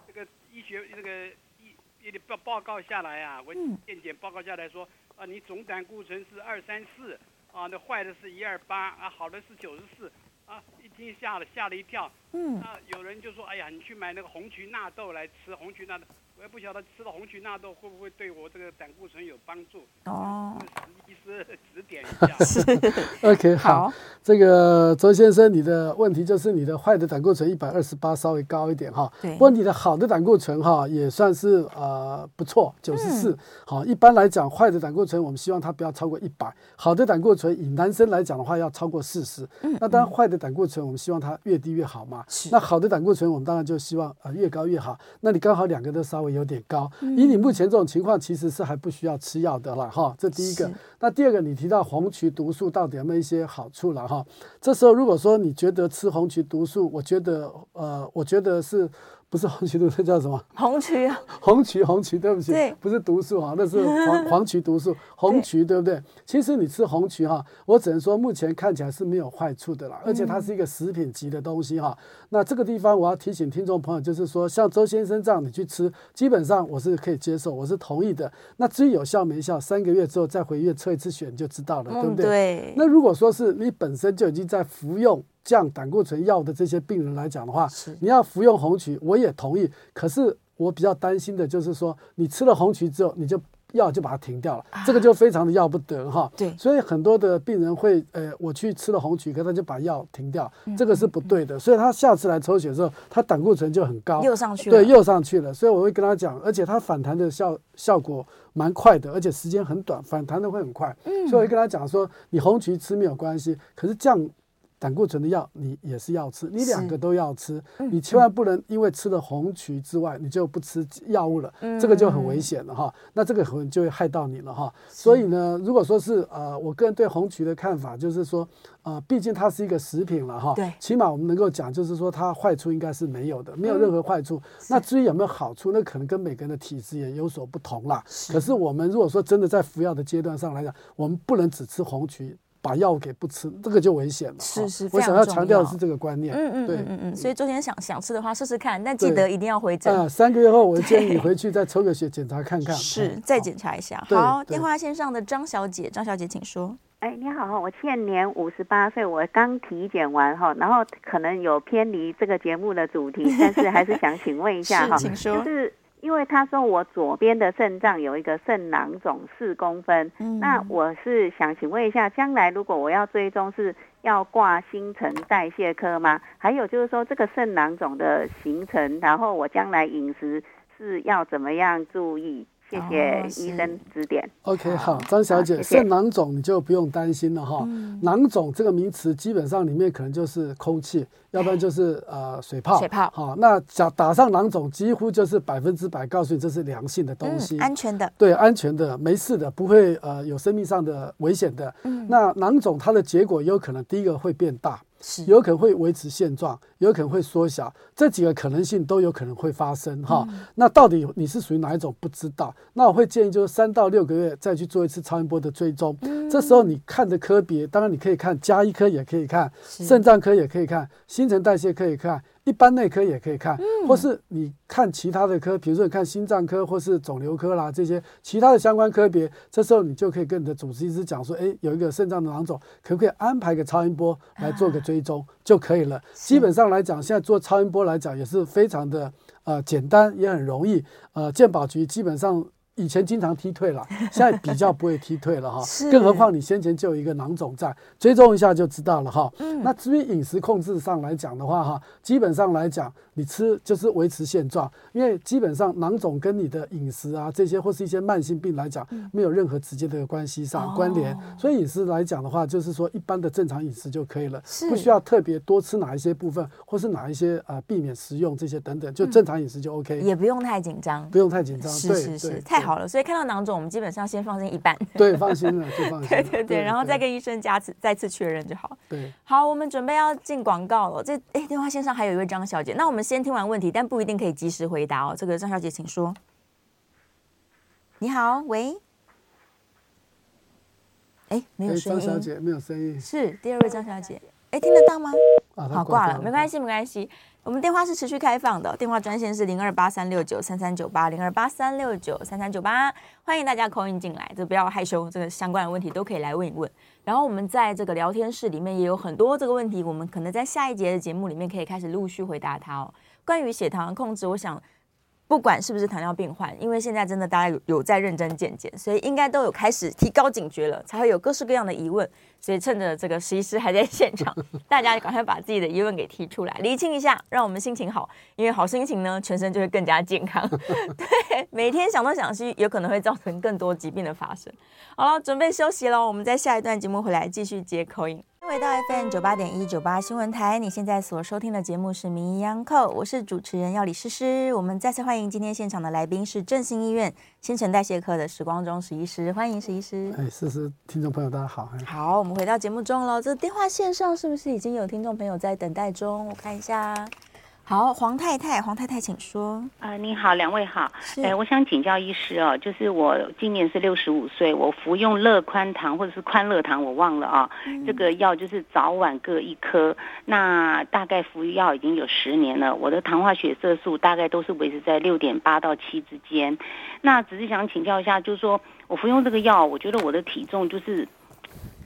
这个医学这个。也得报报告下来啊，我验检报告下来说，啊，你总胆固醇是二三四，啊，那坏的是一二八，啊，好的是九十四，啊，一听吓了吓了一跳，嗯，那有人就说，哎呀，你去买那个红曲纳豆来吃，红曲纳豆。我也不晓得吃了红曲纳豆会不会对我这个胆固醇有帮助哦。医师指点一下。<laughs> 是。OK，好，好。这个周先生，你的问题就是你的坏的胆固醇一百二十八稍微高一点哈。对。不过你的好的胆固醇哈也算是呃不错，九十四。好，一般来讲，坏的胆固醇我们希望它不要超过一百，好的胆固醇以男生来讲的话要超过四十。嗯。那当然，坏的胆固醇我们希望它越低越好嘛。是。那好的胆固醇我们当然就希望呃越高越好。那你刚好两个都稍微。有点高，以你目前这种情况，其实是还不需要吃药的了哈。这第一个，那第二个，你提到红曲毒素到底有没有一些好处了哈？这时候如果说你觉得吃红曲毒素，我觉得呃，我觉得是。不是红曲毒素，叫什么？红曲啊，红曲，红曲，对不起，对，不是毒素啊，那是黄 <laughs> 黄曲毒素，红曲，对不对？其实你吃红曲哈，我只能说目前看起来是没有坏处的啦，而且它是一个食品级的东西哈。那这个地方我要提醒听众朋友，就是说像周先生这样你去吃，基本上我是可以接受，我是同意的。那至于有效没效，三个月之后再回医院测一次血你就知道了，对不对？对。那如果说是你本身就已经在服用。降胆固醇药的这些病人来讲的话，你要服用红曲，我也同意。可是我比较担心的就是说，你吃了红曲之后，你就药就把它停掉了，这个就非常的要不得哈。对，所以很多的病人会，呃，我去吃了红曲，可他就把药停掉，这个是不对的。所以他下次来抽血的时候，他胆固醇就很高，又上去了，对，又上去了。所以我会跟他讲，而且他反弹的效效果蛮快的，而且时间很短，反弹的会很快。所以我会跟他讲说，你红曲吃没有关系，可是这样。胆固醇的药你也是要吃，你两个都要吃，你千万不能因为吃了红曲之外，你就不吃药物了，这个就很危险了哈。那这个可能就会害到你了哈。所以呢，如果说是呃，我个人对红曲的看法就是说，呃，毕竟它是一个食品了哈，对，起码我们能够讲就是说它坏处应该是没有的，没有任何坏处。那至于有没有好处，那可能跟每个人的体质也有所不同啦。可是我们如果说真的在服药的阶段上来讲，我们不能只吃红曲。把药给不吃，这个就危险了。是是，我想要强调的是这个观念。嗯嗯，对嗯嗯。所以昨天想想吃的话，试试看，但记得一定要回诊。啊，三个月后我建议你回去再抽个血检查看看。是，再检查一下。好，电话线上的张小姐，张小姐请说。哎，你好，我现年五十八岁，我刚体检完哈，然后可能有偏离这个节目的主题，<laughs> 但是还是想请问一下哈，请说。就是。因为他说我左边的肾脏有一个肾囊肿四公分，嗯，那我是想请问一下，将来如果我要追踪，是要挂新陈代谢科吗？还有就是说这个肾囊肿的形成，然后我将来饮食是要怎么样注意？谢谢医生指点。哦、OK，好，张小姐，肾囊肿你就不用担心了哈。囊肿这个名词基本上里面可能就是空气，要不然就是呃水泡。水泡。好，那打打上囊肿，几乎就是百分之百告诉你这是良性的东西，嗯、安全的。对，安全的，没事的，不会呃有生命上的危险的。嗯。那囊肿它的结果有可能第一个会变大。有可能会维持现状，有可能会缩小，这几个可能性都有可能会发生哈、嗯。那到底你是属于哪一种不知道？那我会建议就是三到六个月再去做一次超音波的追踪。嗯、这时候你看的科别，当然你可以看加医科，也可以看肾脏科，也可以看新陈代谢可以看。一般内科也可以看，嗯、或是你看其他的科，比如说你看心脏科或是肿瘤科啦，这些其他的相关科别，这时候你就可以跟你的主治医师讲说，哎，有一个肾脏的囊肿，可不可以安排个超音波来做个追踪就可以了。啊、基本上来讲，现在做超音波来讲也是非常的呃简单，也很容易。呃，健保局基本上。以前经常踢退了，<laughs> 现在比较不会踢退了哈。是。更何况你先前就有一个囊肿在，追踪一下就知道了哈。嗯。那至于饮食控制上来讲的话哈，基本上来讲，你吃就是维持现状，因为基本上囊肿跟你的饮食啊这些或是一些慢性病来讲，没有任何直接的关系上关联。所以饮食来讲的话，就是说一般的正常饮食就可以了，不需要特别多吃哪一些部分，或是哪一些啊避免食用这些等等，就正常饮食就 OK。也不用太紧张。不用太紧张。是是是，太好。好了，所以看到囊肿，我们基本上先放心一半。<laughs> 对，放心了，就放心。<laughs> 对对对，然后再跟医生加次再次确认就好。对，好，我们准备要进广告了。这哎，电话线上还有一位张小姐，那我们先听完问题，但不一定可以及时回答哦。这个张小姐，请说。你好，喂。哎，没有声音。张小姐没有声音。是第二位张小姐，哎，听得到吗？啊，好，挂了，没关系，没关系。我们电话是持续开放的，电话专线是零二八三六九三三九八零二八三六九三三九八，欢迎大家 call in 进来，就不要害羞，这个相关的问题都可以来问一问。然后我们在这个聊天室里面也有很多这个问题，我们可能在下一节的节目里面可以开始陆续回答它哦。关于血糖控制，我想。不管是不是糖尿病患，因为现在真的大家有有在认真健检，所以应该都有开始提高警觉了，才会有各式各样的疑问。所以趁着这个实习师还在现场，大家赶快把自己的疑问给提出来，厘清一下，让我们心情好。因为好心情呢，全身就会更加健康。<laughs> 对，每天想东想西，有可能会造成更多疾病的发生。好了，准备休息喽，我们在下一段节目回来继续接 call in。回到 FM 九八点一九八新闻台，你现在所收听的节目是《名医央叩》，我是主持人要李诗诗。我们再次欢迎今天现场的来宾是振兴医院新陈代谢科的时光中史医师，欢迎史医师。哎，诗诗，听众朋友大家好。好，我们回到节目中了。这电话线上是不是已经有听众朋友在等待中？我看一下。好，黄太太，黄太太，请说。啊、呃，你好，两位好。哎、呃，我想请教医师哦，就是我今年是六十五岁，我服用乐宽糖或者是宽乐糖，我忘了啊、哦。嗯、这个药就是早晚各一颗，那大概服药已经有十年了。我的糖化血色素大概都是维持在六点八到七之间。那只是想请教一下，就是说我服用这个药，我觉得我的体重就是，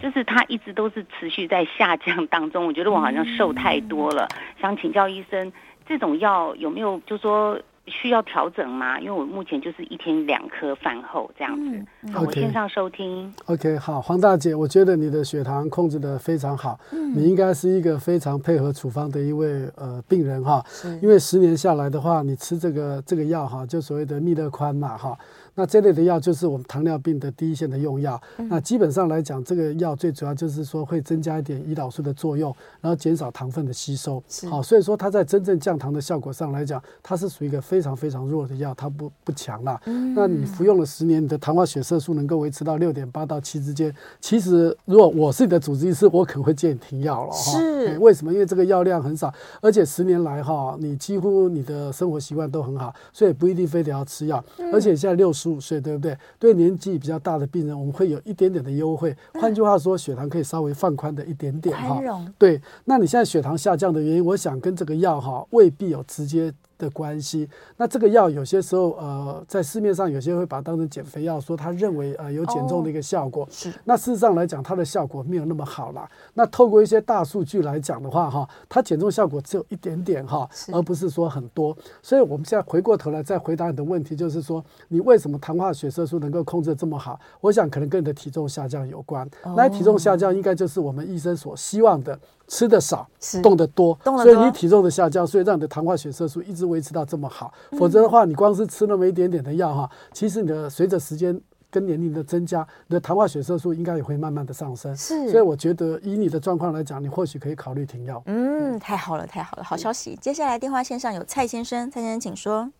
就是它一直都是持续在下降当中。我觉得我好像瘦太多了，嗯、想请教医生。这种药有没有就说需要调整吗？因为我目前就是一天两颗饭后这样子。嗯、好，Okay. 我线上收听。OK，好，黄大姐，我觉得你的血糖控制的非常好，嗯、你应该是一个非常配合处方的一位呃病人哈。因为十年下来的话，你吃这个这个药哈，就所谓的密勒宽嘛哈。那这类的药就是我们糖尿病的第一线的用药。嗯、那基本上来讲，这个药最主要就是说会增加一点胰岛素的作用，然后减少糖分的吸收。是好，所以说它在真正降糖的效果上来讲，它是属于一个非常非常弱的药，它不不强了。嗯、那你服用了十年，你的糖化血色素能够维持到六点八到七之间。其实如果我是你的主治医师，我可能会建议停药了。是，为什么？因为这个药量很少，而且十年来哈，你几乎你的生活习惯都很好，所以不一定非得要吃药。嗯、而且现在六十。十五岁对不对？对年纪比较大的病人，我们会有一点点的优惠。换句话说，血糖可以稍微放宽的一点点哈。对，那你现在血糖下降的原因，我想跟这个药哈未必有直接。的关系，那这个药有些时候，呃，在市面上有些会把它当成减肥药，说他认为呃有减重的一个效果。是，那事实上来讲，它的效果没有那么好啦。那透过一些大数据来讲的话，哈，它减重效果只有一点点哈，而不是说很多。所以我们现在回过头来再回答你的问题，就是说你为什么糖化血色素能够控制这么好？我想可能跟你的体重下降有关。那体重下降应该就是我们医生所希望的。吃的少，动得多，所以你体重的下降，所以让你的糖化血色素一直维持到这么好。否则的话，你光是吃那么一点点的药哈，其实你的随着时间跟年龄的增加，你的糖化血色素应该也会慢慢的上升。是，所以我觉得以你的状况来讲，你或许可以考虑停药。嗯，太好了，太好了，好消息。接下来电话线上有蔡先生，蔡先生请说。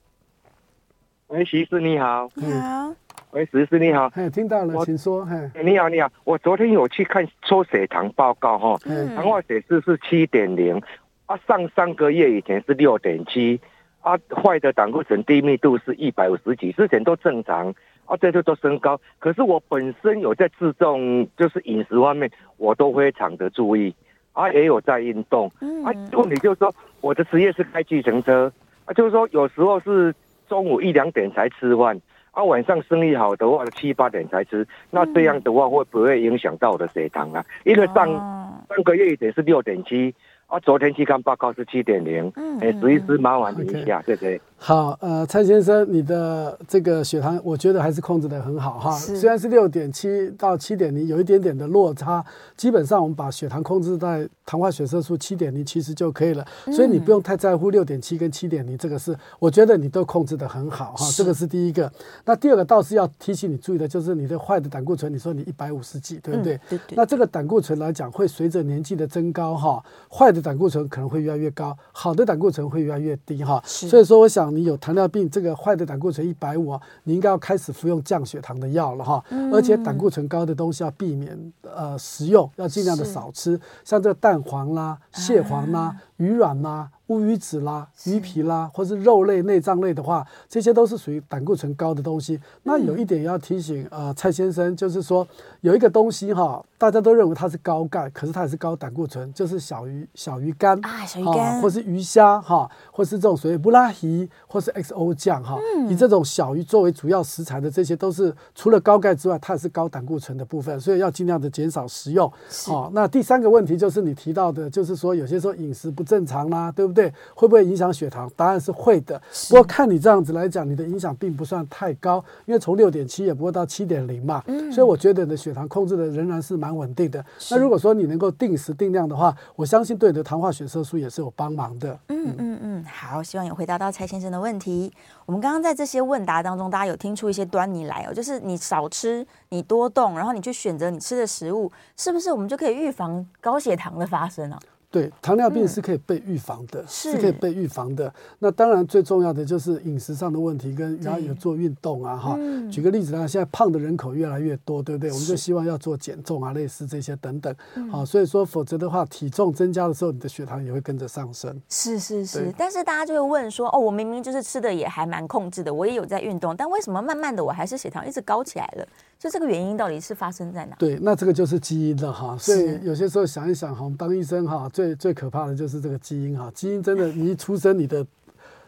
喂，徐医师你好。你好。喂，徐医师你好，嘿，听到了，我请说，嘿，你好，你好，我昨天有去看抽血糖报告，哈，糖化血色素是七点零，啊，上三个月以前是六点七，啊，坏的胆固醇低密度是一百五十几，之前都正常，啊，这就都升高。可是我本身有在自重，就是饮食方面，我都非常的注意，啊，也有在运动。啊，问题就是说，我的职业是开计程车，啊，就是说有时候是中午一两点才吃饭，啊，晚上生意好的话七八点才吃，那这样的话会不会影响到我的血糖啊？因为上上个月一点是六点七。啊，昨天去看报告是七点零，哎，随时麻烦你一下，谢谢。好，呃，蔡先生，你的这个血糖，我觉得还是控制得很好哈。虽然是六点七到七点零，有一点点的落差，基本上我们把血糖控制在糖化血色素七点零，其实就可以了。所以你不用太在乎六点七跟七点零这个是，我觉得你都控制得很好哈。这个是第一个。那第二个倒是要提醒你注意的，就是你的坏的胆固醇，你说你一百五十几，对不对？对对。那这个胆固醇来讲，会随着年纪的增高哈，坏的胆固醇可能会越来越高，好的胆固醇会越来越低哈。所以说，我想你有糖尿病。这个坏的胆固醇一百五，你应该要开始服用降血糖的药了哈。而且胆固醇高的东西要避免呃食用，要尽量的少吃，像这个蛋黄啦、蟹黄啦、鱼卵啦。乌鱼子啦、鱼皮啦，或是肉类、内脏类的话，这些都是属于胆固醇高的东西。那有一点要提醒呃蔡先生，就是说有一个东西哈，大家都认为它是高钙，可是它也是高胆固醇，就是小鱼小鱼干啊，小鱼干，或是鱼虾哈，或是这种所谓布拉鱼，或是 XO 酱哈，以这种小鱼作为主要食材的，这些都是除了高钙之外，它也是高胆固醇的部分，所以要尽量的减少食用。好，那第三个问题就是你提到的，就是说有些时候饮食不正常啦，对不对？对，会不会影响血糖？答案是会的。不过看你这样子来讲，你的影响并不算太高，因为从六点七也不会到七点零嘛。嗯。所以我觉得你的血糖控制的仍然是蛮稳定的。那如果说你能够定时定量的话，我相信对你的糖化血色素也是有帮忙的。嗯嗯嗯。好，希望有回答到蔡先生的问题。我们刚刚在这些问答当中，大家有听出一些端倪来哦，就是你少吃，你多动，然后你去选择你吃的食物，是不是我们就可以预防高血糖的发生呢？对，糖尿病是可以被预防的，嗯、是，是可以被预防的。那当然最重要的就是饮食上的问题，跟然后有做运动啊，哈。举个例子呢，现在胖的人口越来越多，对不对？我们就希望要做减重啊，类似这些等等。好，所以说否则的话，体重增加的时候，你的血糖也会跟着上升。是是是，但是大家就会问说，哦，我明明就是吃的也还蛮控制的，我也有在运动，但为什么慢慢的我还是血糖一直高起来了？就这个原因到底是发生在哪？对，那这个就是基因了哈。所以有些时候想一想哈，我们当医生哈，最最可怕的就是这个基因哈。基因真的，你一出生你的。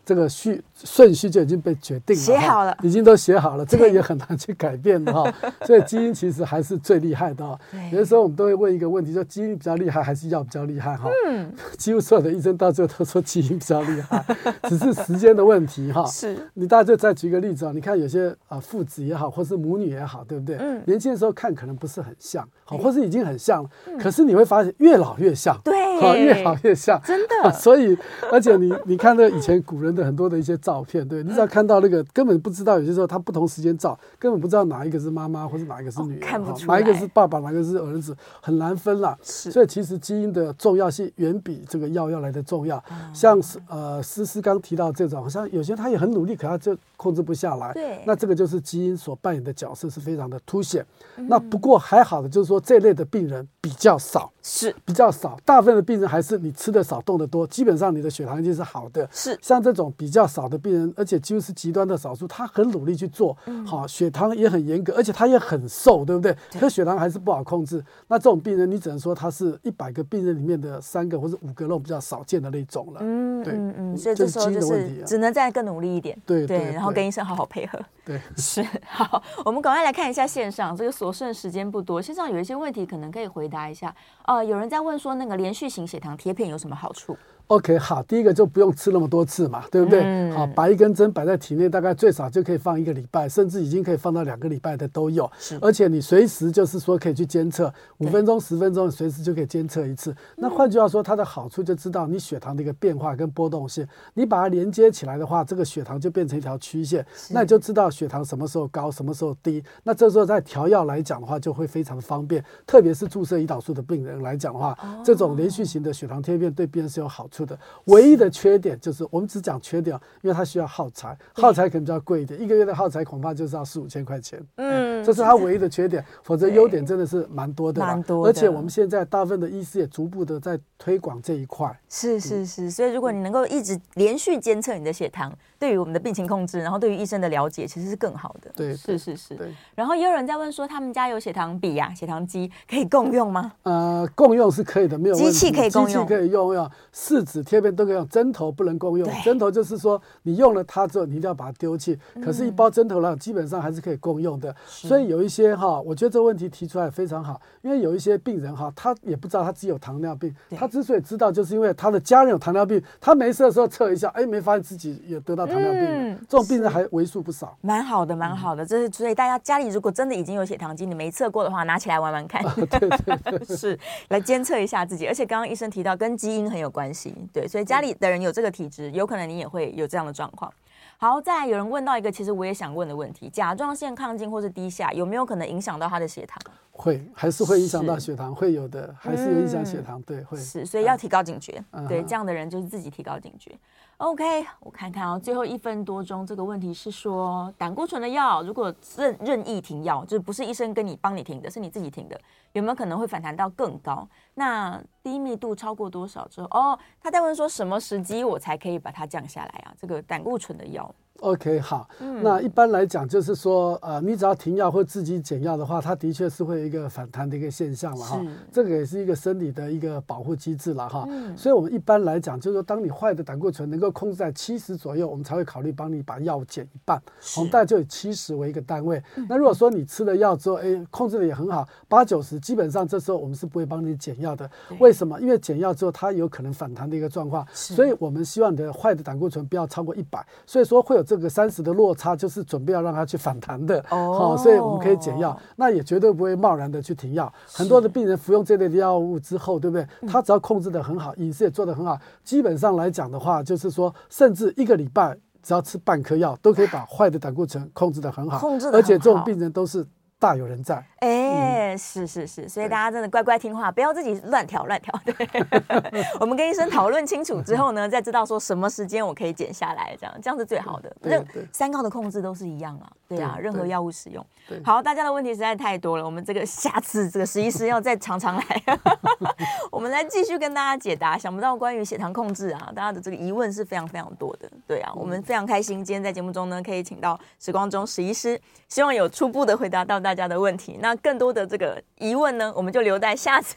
这个序顺序就已经被决定了，写好了，已经都写好了，这个也很难去改变的哈。<laughs> 所以基因其实还是最厉害的。有的时候我们都会问一个问题，说基因比较厉害还是药比较厉害哈？嗯，<laughs> 几乎所有的医生到最后都说基因比较厉害，<laughs> 只是时间的问题哈。是，你大家就再举个例子啊，你看有些啊父子也好，或是母女也好，对不对？嗯，年轻的时候看可能不是很像，好，或是已经很像了，可是你会发现越老越像，对，好，越老越像，真的。所以，而且你你看那以前古人的。很多的一些照片，对，你只要看到那个，根本不知道，有些时候他不同时间照，根本不知道哪一个是妈妈，或者哪一个是女儿，看不出来，哪一个是爸爸，哪一个是儿子，很难分了。所以其实基因的重要性远比这个药要来的重要。像呃，思思刚提到这种，好像有些他也很努力，可他就控制不下来。对，那这个就是基因所扮演的角色是非常的凸显。那不过还好的就是说，这类的病人比较少，是比较少，大部分的病人还是你吃的少，动的多，基本上你的血糖已经是好的。是像这种。比较少的病人，而且几乎是极端的少数，他很努力去做，好，血糖也很严格，而且他也很瘦，对不对？可血糖还是不好控制。那这种病人，你只能说他是一百个病人里面的三个或者五个那种比较少见的那种了。嗯，对，嗯嗯，所以这时候就是只能再更努力一点，对对，然后跟医生好好配合。对，<laughs> 是好。我们赶快来看一下线上，这个所剩时间不多，线上有一些问题可能可以回答一下。呃，有人在问说，那个连续型血糖贴片有什么好处？OK，好，第一个就不用吃那么多次嘛，对不对？嗯、好，把一根针摆在体内，大概最少就可以放一个礼拜，甚至已经可以放到两个礼拜的都有。是，而且你随时就是说可以去监测，五分钟、十分钟，随时就可以监测一次。那换句话说，它的好处就知道你血糖的一个变化跟波动性，你把它连接起来的话，这个血糖就变成一条曲线，那你就知道血糖什么时候高，什么时候低。那这时候在调药来讲的话，就会非常方便，特别是注射胰岛素的病人来讲的话，哦、这种连续型的血糖贴片对病人是有好处的，唯一的缺点就是我们只讲缺点，因为它需要耗材，耗材可能比较贵一点，一个月的耗材恐怕就是要四五千块钱。嗯，这是它唯一的缺点，否则优点真的是蛮多的。蛮多的。而且我们现在大部分的医师也逐步的在推广这一块。是是是，所以如果你能够一直连续监测你的血糖，对于我们的病情控制，然后对于医生的了解，其实是更好的。对，是是是。对。然后也有人在问说，他们家有血糖笔呀、啊、血糖机，可以共用吗？呃，共用是可以的，没有问题。机器可以共用，机器可以用，用试纸贴片都可以用，针头不能共用。针头就是说，你用了它之后，你一定要把它丢弃。可是，一包针头呢，基本上还是可以共用的。所以有一些哈，我觉得这个问题提出来非常好，因为有一些病人哈，他也不知道他自己有糖尿病，他之所以知道，就是因为他的家人有糖尿病，他没事的时候测一下，哎，没发现自己也得到糖尿病。嗯，这种病人还为数不少。蛮好的，蛮好的。这是所以大家家里如果真的已经有血糖机，你没测过的话，拿起来玩玩看。对 <laughs> 对对，<laughs> 是来监测一下自己。而且刚刚医生提到跟基因很有关系，对，所以家里的人有这个体质，有可能你也会有这样的状况。好，再来有人问到一个其实我也想问的问题：甲状腺亢进或是低下，有没有可能影响到他的血糖？会，还是会影响到血糖，会有的，还是有影响血糖，嗯、对，会是，所以要提高警觉。嗯、对，这样的人就是自己提高警觉。OK，我看看哦，最后一分多钟，这个问题是说，胆固醇的药如果任任意停药，就是不是医生跟你帮你停的，是你自己停的，有没有可能会反弹到更高？那低密度超过多少之后？哦，他在问说什么时机我才可以把它降下来啊？这个胆固醇的药。OK，好，嗯、那一般来讲就是说，呃，你只要停药或自己减药的话，它的确是会有一个反弹的一个现象了哈。这个也是一个生理的一个保护机制了哈。嗯、所以，我们一般来讲，就是说，当你坏的胆固醇能够控制在七十左右，我们才会考虑帮你把药减一半。我们大概就以七十为一个单位。嗯、那如果说你吃了药之后，哎，控制的也很好，八九十，基本上这时候我们是不会帮你减药的。为什么？因为减药之后它有可能反弹的一个状况。所以我们希望你的坏的胆固醇不要超过一百。所以说会有这个三十的落。差就是准备要让它去反弹的，好、oh. 哦，所以我们可以减药，那也绝对不会贸然的去停药。很多的病人服用这类的药物之后，对不对？他只要控制得很好，饮食也做得很好，基本上来讲的话，就是说，甚至一个礼拜只要吃半颗药，都可以把坏的胆固醇控制得很好，控制得很好，而且这种病人都是。大有人在，哎、欸，是是是，所以大家真的乖乖听话，不要自己乱调乱调。<laughs> 对，我们跟医生讨论清楚之后呢，再知道说什么时间我可以减下来，这样这样是最好的。任三高的控制都是一样啊，对啊，任何药物使用。好，大家的问题实在太多了，我们这个下次这个石医师要再常常来，<laughs> 我们来继续跟大家解答。想不到关于血糖控制啊，大家的这个疑问是非常非常多的。对啊，我们非常开心今天在节目中呢，可以请到时光中石医师，希望有初步的回答到。大家的问题，那更多的这个疑问呢，我们就留待下次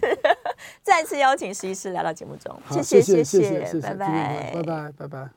再次邀请石医师来到节目中。好谢谢，谢谢，谢谢，拜拜，拜拜，拜拜。